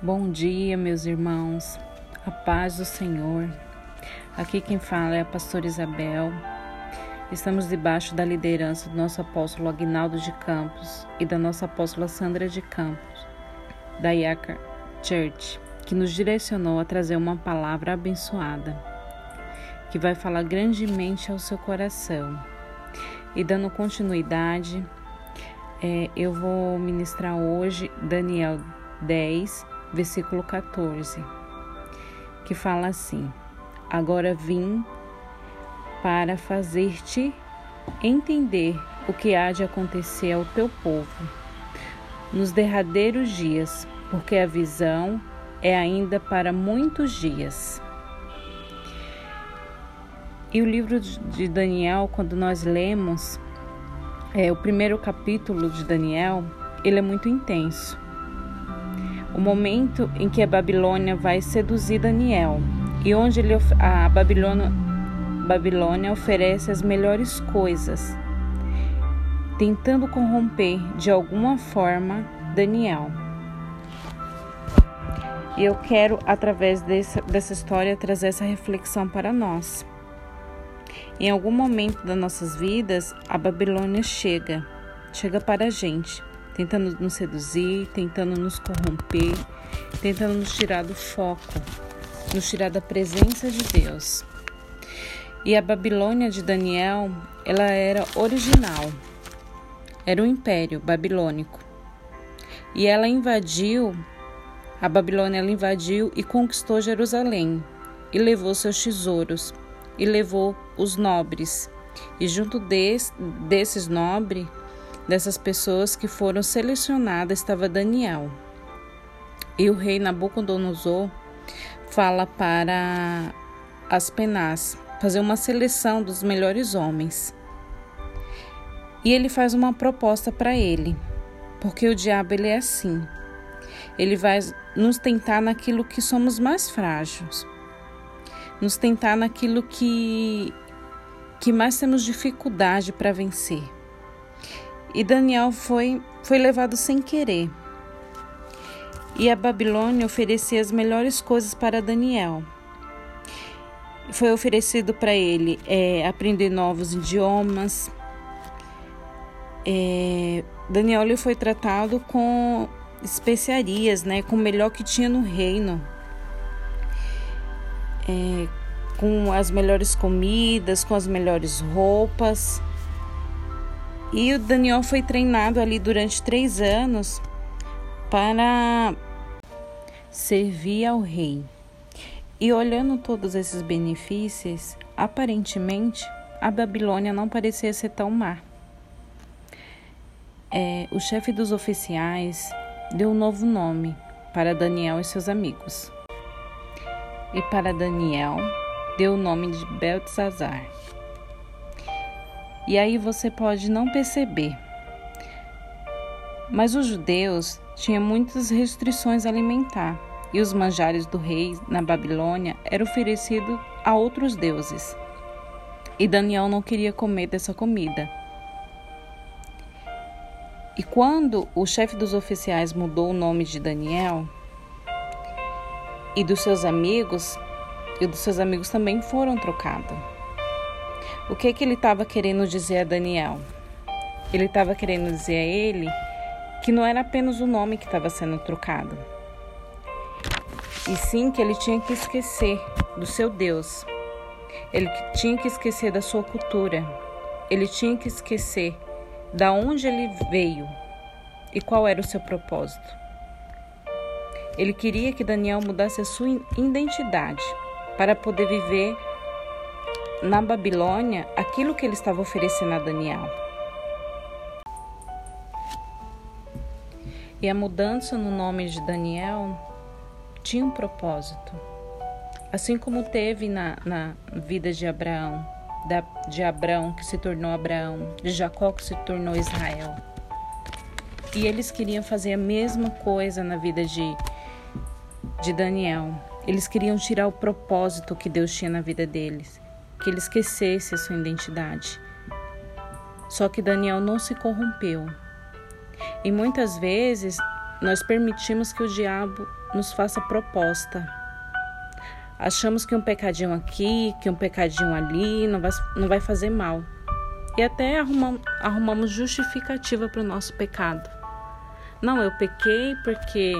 Bom dia, meus irmãos. A paz do Senhor. Aqui quem fala é a pastora Isabel. Estamos debaixo da liderança do nosso apóstolo Agnaldo de Campos e da nossa apóstola Sandra de Campos, da Iaca Church, que nos direcionou a trazer uma palavra abençoada, que vai falar grandemente ao seu coração. E dando continuidade, é, eu vou ministrar hoje Daniel 10, versículo 14, que fala assim: Agora vim para fazer-te entender o que há de acontecer ao teu povo nos derradeiros dias, porque a visão é ainda para muitos dias. E o livro de Daniel, quando nós lemos, é, o primeiro capítulo de Daniel, ele é muito intenso o momento em que a Babilônia vai seduzir Daniel e onde ele, a Babilônia, Babilônia oferece as melhores coisas, tentando corromper de alguma forma Daniel. E eu quero, através dessa, dessa história, trazer essa reflexão para nós. Em algum momento das nossas vidas, a Babilônia chega, chega para a gente tentando nos seduzir, tentando nos corromper, tentando nos tirar do foco, nos tirar da presença de Deus. E a Babilônia de Daniel, ela era original. Era um império babilônico. E ela invadiu, a Babilônia ela invadiu e conquistou Jerusalém e levou seus tesouros e levou os nobres. E junto des, desses nobres Dessas pessoas que foram selecionadas estava Daniel. E o rei Nabucodonosor fala para Aspenaz fazer uma seleção dos melhores homens. E ele faz uma proposta para ele, porque o diabo ele é assim. Ele vai nos tentar naquilo que somos mais frágeis, nos tentar naquilo que que mais temos dificuldade para vencer. E Daniel foi, foi levado sem querer. E a Babilônia oferecia as melhores coisas para Daniel. Foi oferecido para ele é, aprender novos idiomas. É, Daniel foi tratado com especiarias, né, com o melhor que tinha no reino, é, com as melhores comidas, com as melhores roupas. E o Daniel foi treinado ali durante três anos para servir ao rei. E olhando todos esses benefícios, aparentemente a Babilônia não parecia ser tão má. É, o chefe dos oficiais deu um novo nome para Daniel e seus amigos. E para Daniel deu o nome de Beltzazar. E aí você pode não perceber. Mas os judeus tinham muitas restrições alimentar e os manjares do rei na Babilônia eram oferecidos a outros deuses. E Daniel não queria comer dessa comida. E quando o chefe dos oficiais mudou o nome de Daniel e dos seus amigos, e dos seus amigos também foram trocados. O que que ele estava querendo dizer a Daniel? Ele estava querendo dizer a ele que não era apenas o nome que estava sendo trocado, e sim que ele tinha que esquecer do seu Deus. Ele tinha que esquecer da sua cultura. Ele tinha que esquecer da onde ele veio e qual era o seu propósito. Ele queria que Daniel mudasse a sua identidade para poder viver na Babilônia aquilo que ele estava oferecendo a Daniel. E a mudança no nome de Daniel tinha um propósito. Assim como teve na, na vida de Abraão, da, de Abraão que se tornou Abraão, de Jacó que se tornou Israel. E eles queriam fazer a mesma coisa na vida de, de Daniel. Eles queriam tirar o propósito que Deus tinha na vida deles que ele esquecesse a sua identidade. Só que Daniel não se corrompeu. E muitas vezes nós permitimos que o diabo nos faça proposta. Achamos que um pecadinho aqui, que um pecadinho ali não vai, não vai fazer mal. E até arrumamos, arrumamos justificativa para o nosso pecado. Não, eu pequei porque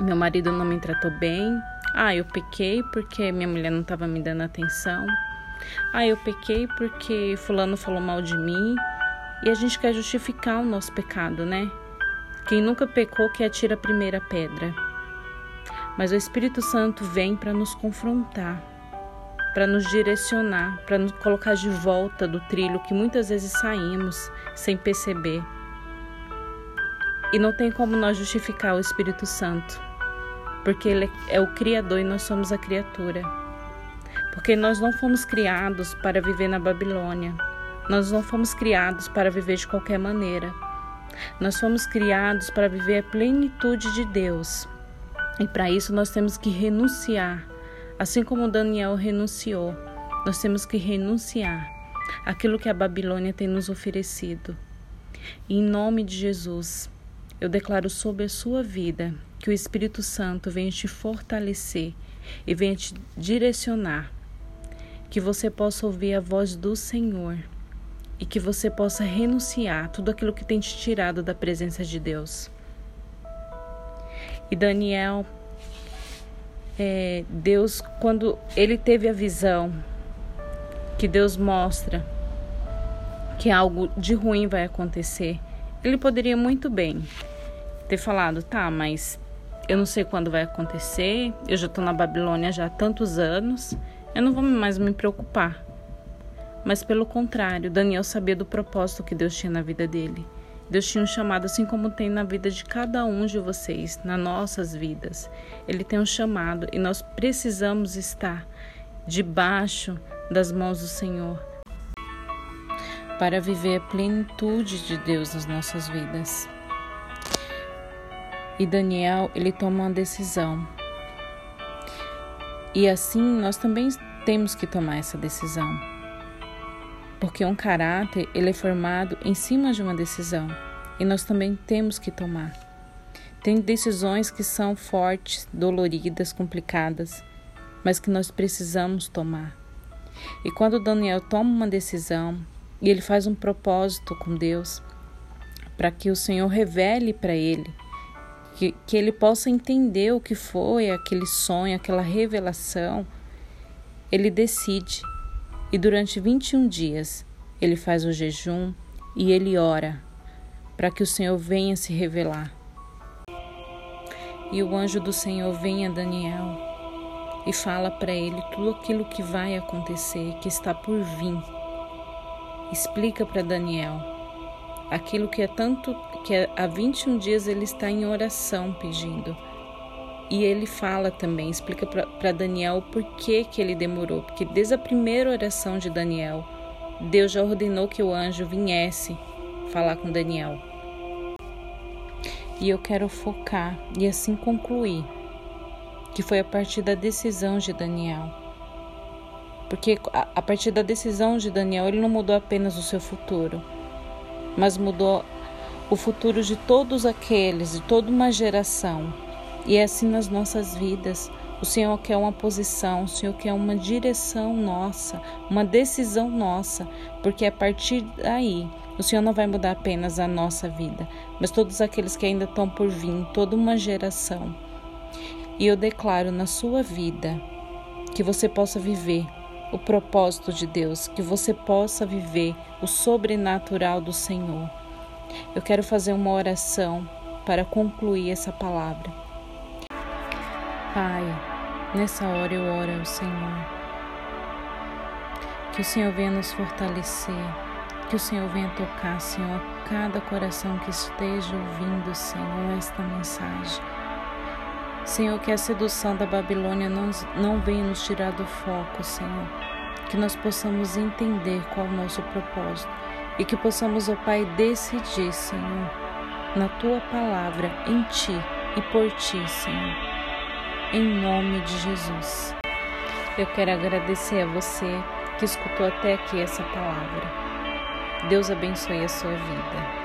meu marido não me tratou bem. Ah, eu pequei porque minha mulher não estava me dando atenção. Ah, eu pequei porque fulano falou mal de mim. E a gente quer justificar o nosso pecado, né? Quem nunca pecou que atira a primeira pedra. Mas o Espírito Santo vem para nos confrontar, para nos direcionar, para nos colocar de volta do trilho que muitas vezes saímos sem perceber. E não tem como nós justificar o Espírito Santo, porque ele é o Criador e nós somos a criatura. Porque nós não fomos criados para viver na Babilônia, nós não fomos criados para viver de qualquer maneira. Nós fomos criados para viver a plenitude de Deus. E para isso nós temos que renunciar. Assim como Daniel renunciou, nós temos que renunciar aquilo que a Babilônia tem nos oferecido. E em nome de Jesus, eu declaro sobre a sua vida que o Espírito Santo venha te fortalecer e venha te direcionar, que você possa ouvir a voz do Senhor e que você possa renunciar tudo aquilo que tem te tirado da presença de Deus. E Daniel, é, Deus, quando ele teve a visão que Deus mostra que algo de ruim vai acontecer, ele poderia muito bem ter falado, tá, mas eu não sei quando vai acontecer, eu já estou na Babilônia já há tantos anos, eu não vou mais me preocupar. Mas pelo contrário, Daniel sabia do propósito que Deus tinha na vida dele. Deus tinha um chamado, assim como tem na vida de cada um de vocês, nas nossas vidas. Ele tem um chamado e nós precisamos estar debaixo das mãos do Senhor para viver a plenitude de Deus nas nossas vidas. E Daniel, ele toma uma decisão. E assim nós também temos que tomar essa decisão porque um caráter ele é formado em cima de uma decisão e nós também temos que tomar. Tem decisões que são fortes, doloridas, complicadas, mas que nós precisamos tomar. E quando Daniel toma uma decisão e ele faz um propósito com Deus, para que o Senhor revele para ele, que, que ele possa entender o que foi aquele sonho, aquela revelação, ele decide e durante 21 dias ele faz o jejum e ele ora para que o Senhor venha se revelar. E o anjo do Senhor vem a Daniel e fala para ele tudo aquilo que vai acontecer, que está por vir. Explica para Daniel aquilo que é tanto que há 21 dias ele está em oração pedindo e ele fala também, explica para Daniel o porquê que ele demorou, porque desde a primeira oração de Daniel, Deus já ordenou que o anjo viesse falar com Daniel. E eu quero focar e assim concluir que foi a partir da decisão de Daniel. Porque a partir da decisão de Daniel, ele não mudou apenas o seu futuro, mas mudou o futuro de todos aqueles, de toda uma geração e é assim nas nossas vidas. O Senhor quer uma posição, o Senhor quer uma direção nossa, uma decisão nossa, porque a partir daí o Senhor não vai mudar apenas a nossa vida, mas todos aqueles que ainda estão por vir, toda uma geração. E eu declaro na sua vida que você possa viver o propósito de Deus, que você possa viver o sobrenatural do Senhor. Eu quero fazer uma oração para concluir essa palavra. Pai, nessa hora eu oro ao Senhor. Que o Senhor venha nos fortalecer, que o Senhor venha tocar, Senhor, cada coração que esteja ouvindo, Senhor, esta mensagem. Senhor, que a sedução da Babilônia não, não venha nos tirar do foco, Senhor. Que nós possamos entender qual é o nosso propósito e que possamos, ó Pai, decidir, Senhor, na tua palavra, em ti e por ti, Senhor em nome de Jesus. Eu quero agradecer a você que escutou até aqui essa palavra. Deus abençoe a sua vida.